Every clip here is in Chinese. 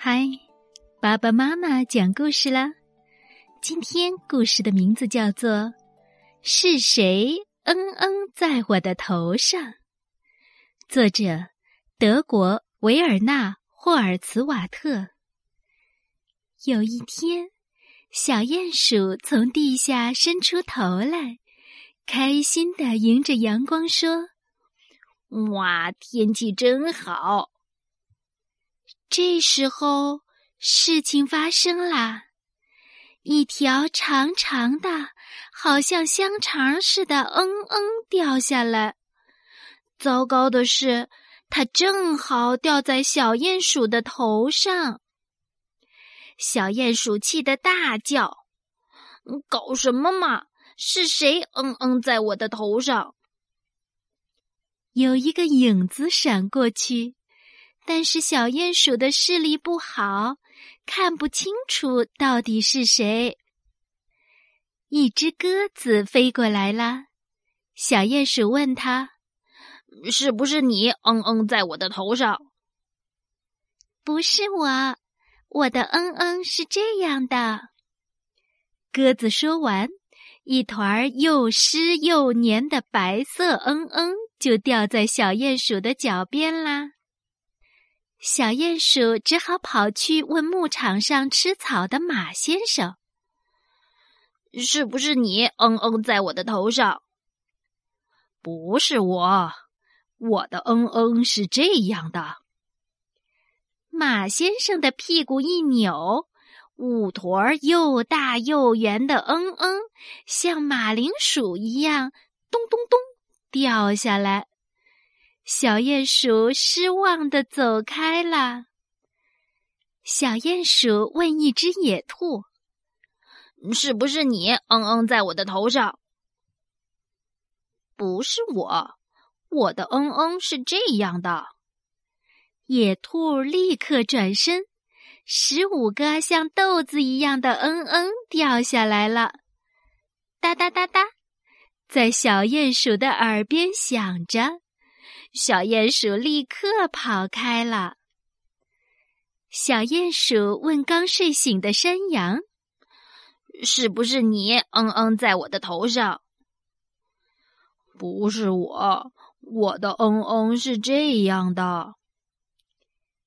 嗨，爸爸妈妈讲故事啦！今天故事的名字叫做《是谁嗯嗯在我的头上》，作者德国维尔纳霍尔茨瓦特。有一天，小鼹鼠从地下伸出头来，开心的迎着阳光说：“哇，天气真好！”这时候，事情发生了，一条长长的、好像香肠似的“嗯嗯”掉下来。糟糕的是，它正好掉在小鼹鼠的头上。小鼹鼠气得大叫：“搞什么嘛？是谁‘嗯嗯’在我的头上？”有一个影子闪过去。但是小鼹鼠的视力不好，看不清楚到底是谁。一只鸽子飞过来了，小鼹鼠问他：“是不是你？”“嗯嗯，在我的头上。”“不是我，我的嗯嗯是这样的。”鸽子说完，一团又湿又黏的白色嗯嗯就掉在小鼹鼠的脚边啦。小鼹鼠只好跑去问牧场上吃草的马先生：“是不是你？”“嗯嗯，在我的头上。”“不是我，我的嗯嗯是这样的。”马先生的屁股一扭，五坨又大又圆的嗯嗯，像马铃薯一样，咚咚咚掉下来。小鼹鼠失望的走开了。小鼹鼠问一只野兔：“是不是你？”“嗯嗯，在我的头上。”“不是我，我的嗯嗯是这样的。”野兔立刻转身，十五个像豆子一样的嗯嗯掉下来了，哒哒哒哒，在小鼹鼠的耳边响着。小鼹鼠立刻跑开了。小鼹鼠问刚睡醒的山羊：“是不是你？”“嗯嗯，在我的头上。”“不是我，我的嗯嗯是这样的。”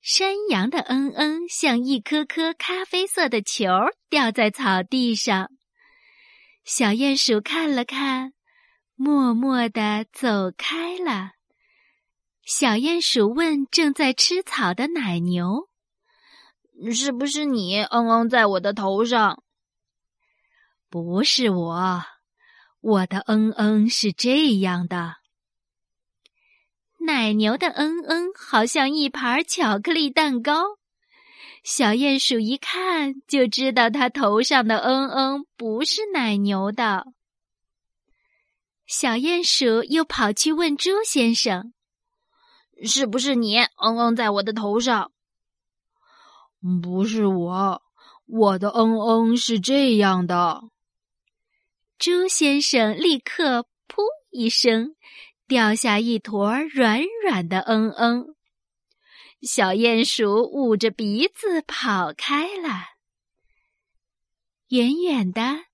山羊的嗯嗯像一颗颗咖啡色的球掉在草地上。小鼹鼠看了看，默默地走开了。小鼹鼠问正在吃草的奶牛：“是不是你？”“嗯嗯，在我的头上。”“不是我，我的嗯嗯是这样的。”奶牛的嗯嗯好像一盘巧克力蛋糕。小鼹鼠一看就知道它头上的嗯嗯不是奶牛的。小鼹鼠又跑去问猪先生。是不是你？嗯嗯，在我的头上。不是我，我的嗯嗯是这样的。猪先生立刻噗一声，掉下一坨软软的嗯嗯。小鼹鼠捂着鼻子跑开了。远远的，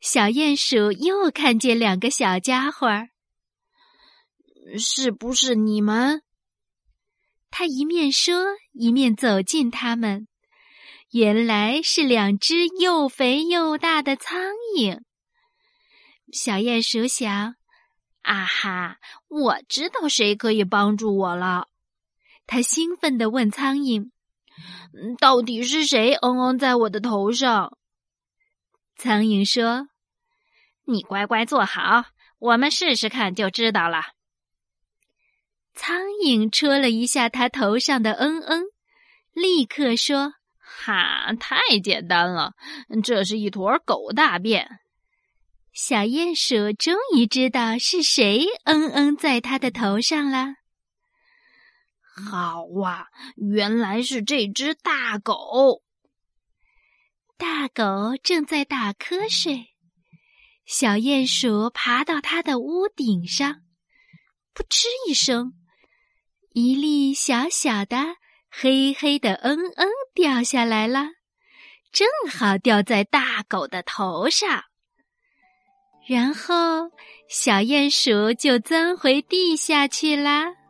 小鼹鼠又看见两个小家伙。是不是你们？他一面说，一面走近他们。原来是两只又肥又大的苍蝇。小鼹鼠想：“啊哈，我知道谁可以帮助我了。”他兴奋地问苍蝇：“到底是谁？”“嗯嗯，在我的头上。”苍蝇说：“你乖乖坐好，我们试试看就知道了。”苍蝇戳了一下他头上的“嗯嗯”，立刻说：“哈，太简单了，这是一坨狗大便。”小鼹鼠终于知道是谁“嗯嗯”在他的头上了。好哇，原来是这只大狗。大狗正在打瞌睡，小鼹鼠爬到它的屋顶上，扑哧一声。一粒小小的黑黑的嗯嗯掉下来了，正好掉在大狗的头上。然后，小鼹鼠就钻回地下去了。